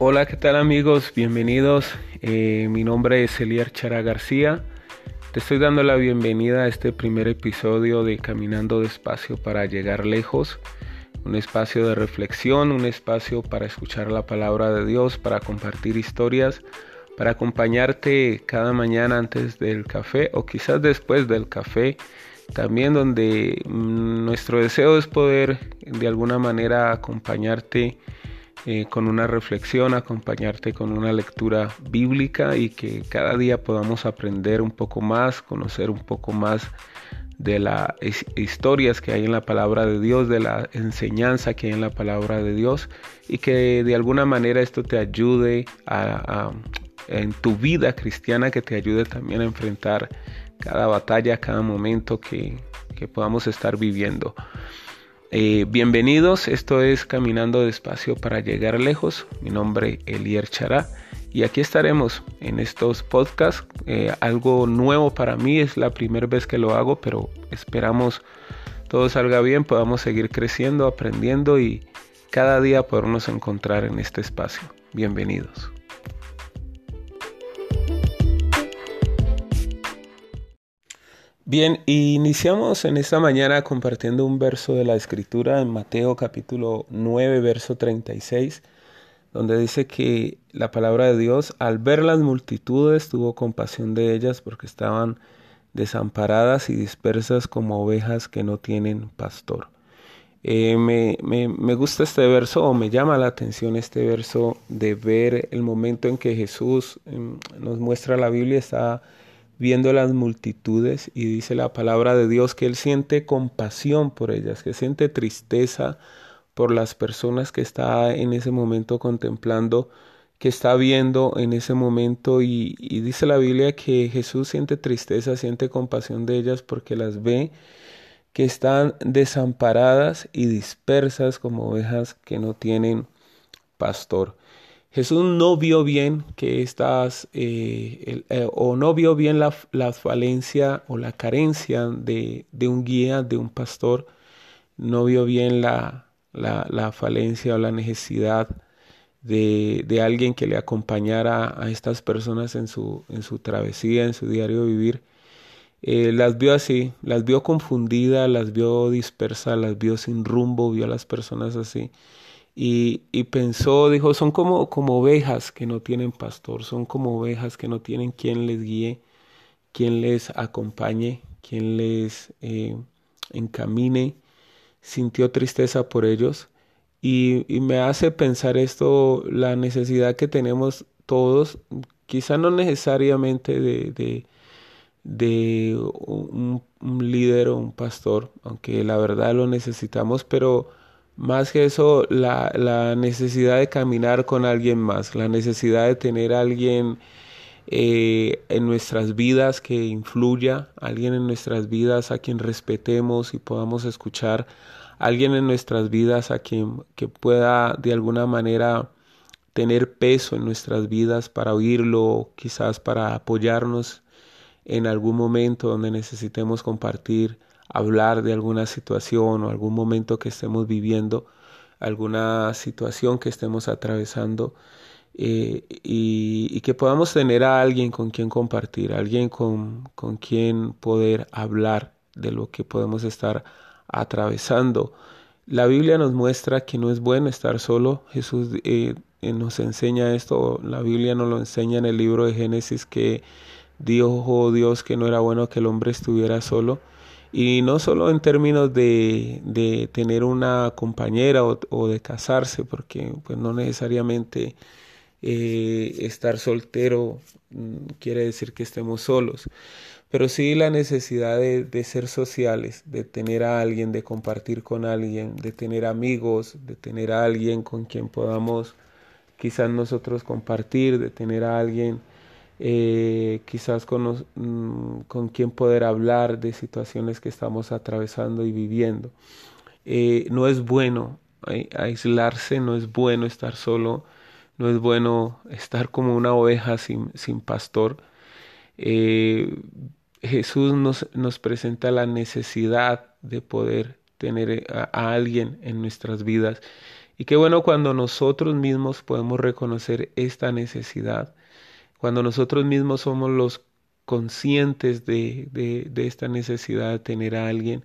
Hola, ¿qué tal amigos? Bienvenidos. Eh, mi nombre es Eliar Chara García. Te estoy dando la bienvenida a este primer episodio de Caminando despacio para llegar lejos. Un espacio de reflexión, un espacio para escuchar la palabra de Dios, para compartir historias, para acompañarte cada mañana antes del café o quizás después del café. También donde mm, nuestro deseo es poder de alguna manera acompañarte eh, con una reflexión, acompañarte con una lectura bíblica y que cada día podamos aprender un poco más, conocer un poco más de las historias que hay en la palabra de Dios, de la enseñanza que hay en la palabra de Dios y que de alguna manera esto te ayude a, en tu vida cristiana, que te ayude también a enfrentar cada batalla, cada momento que, que podamos estar viviendo. Eh, bienvenidos, esto es Caminando Despacio para Llegar Lejos. Mi nombre es Elier Chará y aquí estaremos en estos podcasts. Eh, algo nuevo para mí, es la primera vez que lo hago, pero esperamos todo salga bien, podamos seguir creciendo, aprendiendo y cada día podernos encontrar en este espacio. Bienvenidos. Bien, iniciamos en esta mañana compartiendo un verso de la Escritura en Mateo capítulo 9, verso 36, donde dice que la palabra de Dios, al ver las multitudes, tuvo compasión de ellas porque estaban desamparadas y dispersas como ovejas que no tienen pastor. Eh, me, me, me gusta este verso o me llama la atención este verso de ver el momento en que Jesús em, nos muestra la Biblia, está viendo las multitudes y dice la palabra de Dios que Él siente compasión por ellas, que siente tristeza por las personas que está en ese momento contemplando, que está viendo en ese momento y, dice la Biblia que Jesús siente tristeza, siente compasión de ellas porque las ve que están desamparadas y dispersas como ovejas que no tienen pastor. Jesús no vio bien que estas, eh, eh, o no vio bien la, falencia o la carencia de, un guía, de un pastor, no vio bien la, la, falencia o la necesidad de, de, alguien que le acompañara a estas personas en su, en su travesía, en su diario vivir. Eh, las vio así, las vio confundidas, las vio dispersas, las vio sin rumbo, vio a las personas así y, pensó, dijo, son como, como ovejas que no tienen pastor, son como ovejas que no tienen quien les guíe, quien les acompañe, quien les eh, encamine. Sintió tristeza por ellos y, me hace pensar esto, la necesidad que tenemos todos, quizá no necesariamente de, de, un, un líder o un pastor, aunque la verdad lo necesitamos, pero más que eso, la, necesidad de caminar con alguien más, la necesidad de tener alguien eh, en nuestras vidas que influya, alguien en nuestras vidas a quien respetemos y podamos escuchar, alguien en nuestras vidas a quien que pueda de alguna manera tener peso en nuestras vidas para oírlo, quizás para apoyarnos en algún momento donde necesitemos compartir hablar de alguna situación o algún momento que estemos viviendo, alguna situación que estemos atravesando eh, y, que podamos tener a alguien con quien compartir, alguien con, con quien poder hablar de lo que podemos estar atravesando. La Biblia nos muestra que no es bueno estar solo. Jesús eh, nos enseña esto. La Biblia nos lo enseña en el libro de Génesis que dijo Dios que no era bueno que el hombre estuviera solo. Y no solo en términos de, de tener una compañera o, de casarse, porque pues no necesariamente eh, estar soltero mm, quiere decir que estemos solos, pero sí la necesidad de, de, ser sociales, de tener a alguien, de compartir con alguien, de tener amigos, de tener a alguien con quien podamos quizás nosotros compartir, de tener a alguien eh, quizás con, mm, con quien poder hablar de situaciones que estamos atravesando y viviendo. Eh, no es bueno aislarse, no es bueno estar solo, no es bueno estar como una oveja sin, sin pastor. Eh, Jesús nos, nos, presenta la necesidad de poder tener a, alguien en nuestras vidas Y qué bueno cuando nosotros mismos podemos reconocer esta necesidad, cuando nosotros mismos somos los conscientes de, de, esta necesidad de tener a alguien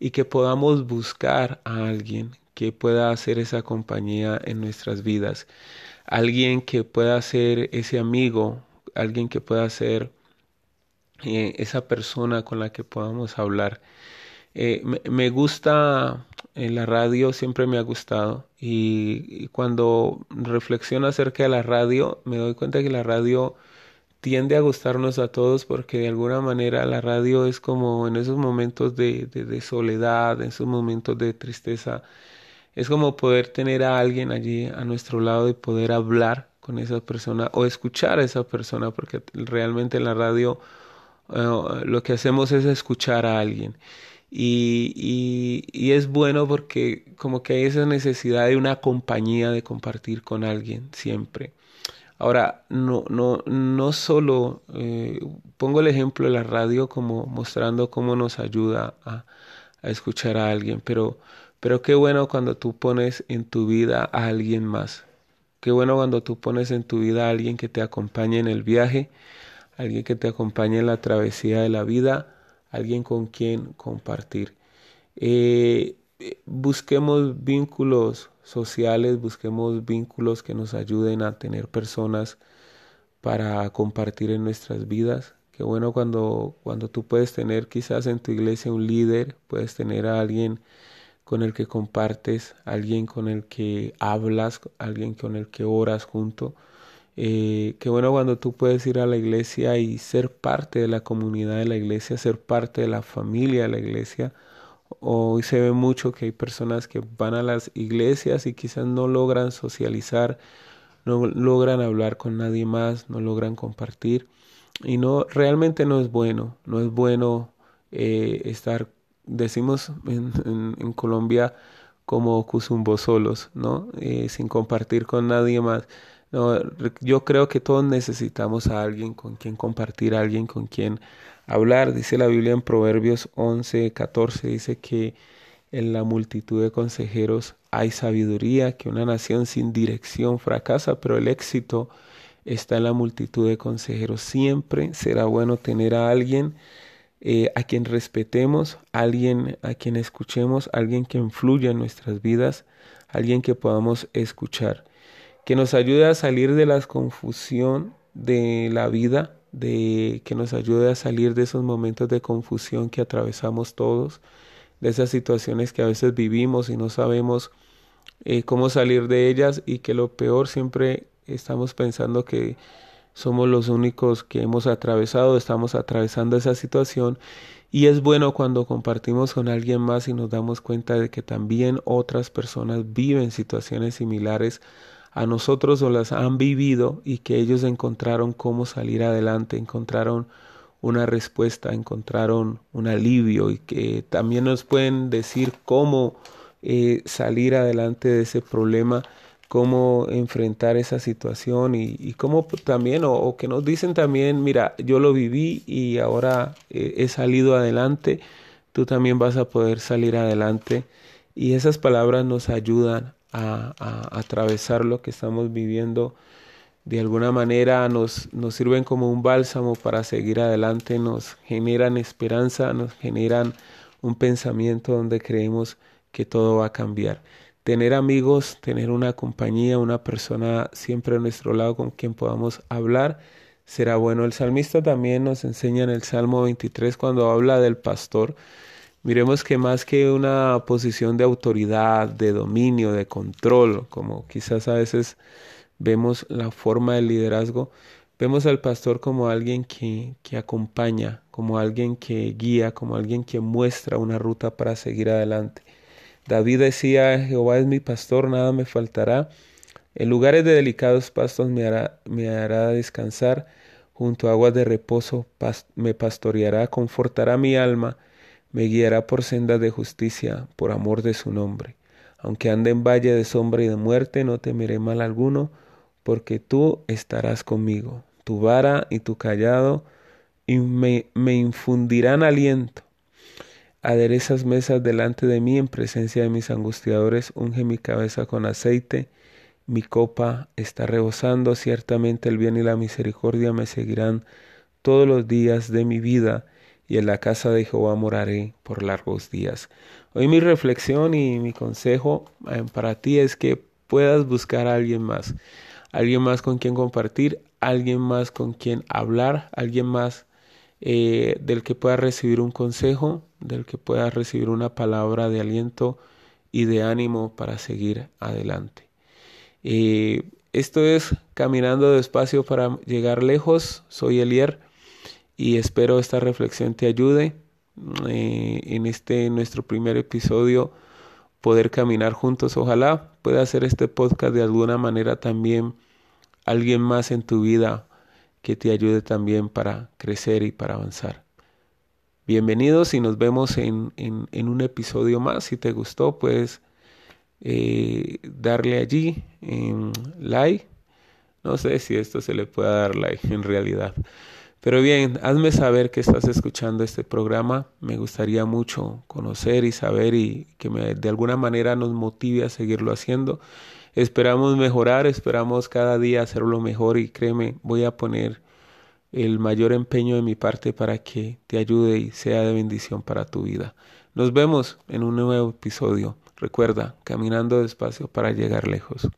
y que podamos buscar a alguien que pueda hacer esa compañía en nuestras vidas, alguien que pueda ser ese amigo, alguien que pueda ser eh, esa persona con la que podamos hablar. Eh, me, gusta la radio, siempre me ha gustado y, cuando reflexiono acerca de la radio me doy cuenta que la radio tiende a gustarnos a todos porque de alguna manera la radio es como en esos momentos de, de, soledad, en esos momentos de tristeza, es como poder tener a alguien allí a nuestro lado y poder hablar con esa persona o escuchar a esa persona porque realmente en la radio eh, lo que hacemos es escuchar a alguien. Y, y, y, es bueno porque como que hay esa necesidad de una compañía, de compartir con alguien siempre. Ahora, no, no, no solo eh, pongo el ejemplo de la radio como mostrando cómo nos ayuda a, a, escuchar a alguien, pero, pero qué bueno cuando tú pones en tu vida a alguien más. Qué bueno cuando tú pones en tu vida a alguien que te acompañe en el viaje, alguien que te acompañe en la travesía de la vida, alguien con quien compartir. Eh, busquemos vínculos sociales, busquemos vínculos que nos ayuden a tener personas para compartir en nuestras vidas. Qué bueno cuando, cuando tú puedes tener quizás en tu iglesia un líder, puedes tener a alguien con el que compartes, alguien con el que hablas, alguien con el que oras junto. Eh, qué bueno cuando tú puedes ir a la iglesia y ser parte de la comunidad de la iglesia, ser parte de la familia de la iglesia. Hoy se ve mucho que hay personas que van a las iglesias y quizás no logran socializar, no logran hablar con nadie más, no logran compartir. Y no, realmente no es bueno, no es bueno eh, estar, decimos en, Colombia, como cusumbo solos, ¿no? Eh, sin compartir con nadie más. No, yo creo que todos necesitamos a alguien con quien compartir, a alguien con quien hablar. Dice la Biblia en Proverbios 11, 14, dice que en la multitud de consejeros hay sabiduría, que una nación sin dirección fracasa, pero el éxito está en la multitud de consejeros. Siempre será bueno tener a alguien eh, a quien respetemos, alguien a quien escuchemos, alguien que influya en nuestras vidas, alguien que podamos escuchar que nos ayude a salir de la confusión de la vida, de que nos ayude a salir de esos momentos de confusión que atravesamos todos, de esas situaciones que a veces vivimos y no sabemos eh, cómo salir de ellas y que lo peor siempre estamos pensando que somos los únicos que hemos atravesado, estamos atravesando esa situación. Y es bueno cuando compartimos con alguien más y nos damos cuenta de que también otras personas viven situaciones similares a nosotros o las han vivido y que ellos encontraron cómo salir adelante, encontraron una respuesta, encontraron un alivio y que también nos pueden decir cómo eh, salir adelante de ese problema, cómo enfrentar esa situación y, cómo también, o, que nos dicen también, mira, yo lo viví y ahora eh, he salido adelante, tú también vas a poder salir adelante. Y esas palabras nos ayudan a, atravesar lo que estamos viviendo. De alguna manera nos, nos sirven como un bálsamo para seguir adelante, nos generan esperanza, nos generan un pensamiento donde creemos que todo va a cambiar. Tener amigos, tener una compañía, una persona siempre a nuestro lado con quien podamos hablar, será bueno. El salmista también nos enseña en el Salmo 23 cuando habla del pastor, Miremos que más que una posición de autoridad, de dominio, de control, como quizás a veces vemos la forma del liderazgo, vemos al pastor como alguien que, que acompaña, como alguien que guía, como alguien que muestra una ruta para seguir adelante. David decía, Jehová es mi pastor, nada me faltará. En lugares de delicados pastos me hará, me hará descansar, junto a aguas de reposo me pastoreará, confortará mi alma me guiará por sendas de justicia, por amor de su nombre. Aunque ande en valle de sombra y de muerte, no temeré mal alguno, porque tú estarás conmigo. Tu vara y tu callado me, me infundirán aliento. Aderezas mesas delante de mí en presencia de mis angustiadores, unge mi cabeza con aceite, mi copa está rebosando, ciertamente el bien y la misericordia me seguirán todos los días de mi vida, y en la casa de Jehová moraré por largos días. Hoy mi reflexión y mi consejo eh, para ti es que puedas buscar a alguien más, alguien más con quien compartir, alguien más con quien hablar, alguien más eh, del que puedas recibir un consejo, del que puedas recibir una palabra de aliento y de ánimo para seguir adelante. Eh, esto es Caminando despacio para llegar lejos. Soy Elier y espero esta reflexión te ayude eh, en este nuestro primer episodio poder caminar juntos. Ojalá pueda hacer este podcast de alguna manera también alguien más en tu vida que te ayude también para crecer y para avanzar. Bienvenidos y nos vemos en, en, un episodio más. Si te gustó, puedes eh, darle allí en like. No sé si esto se le puede dar like en realidad. Pero bien, hazme saber que estás escuchando este programa. Me gustaría mucho conocer y saber y que de alguna manera nos motive a seguirlo haciendo. Esperamos mejorar, esperamos cada día hacerlo mejor y créeme, voy a poner el mayor empeño de mi parte para que te ayude y sea de bendición para tu vida. Nos vemos en un nuevo episodio. Recuerda, caminando despacio para llegar lejos.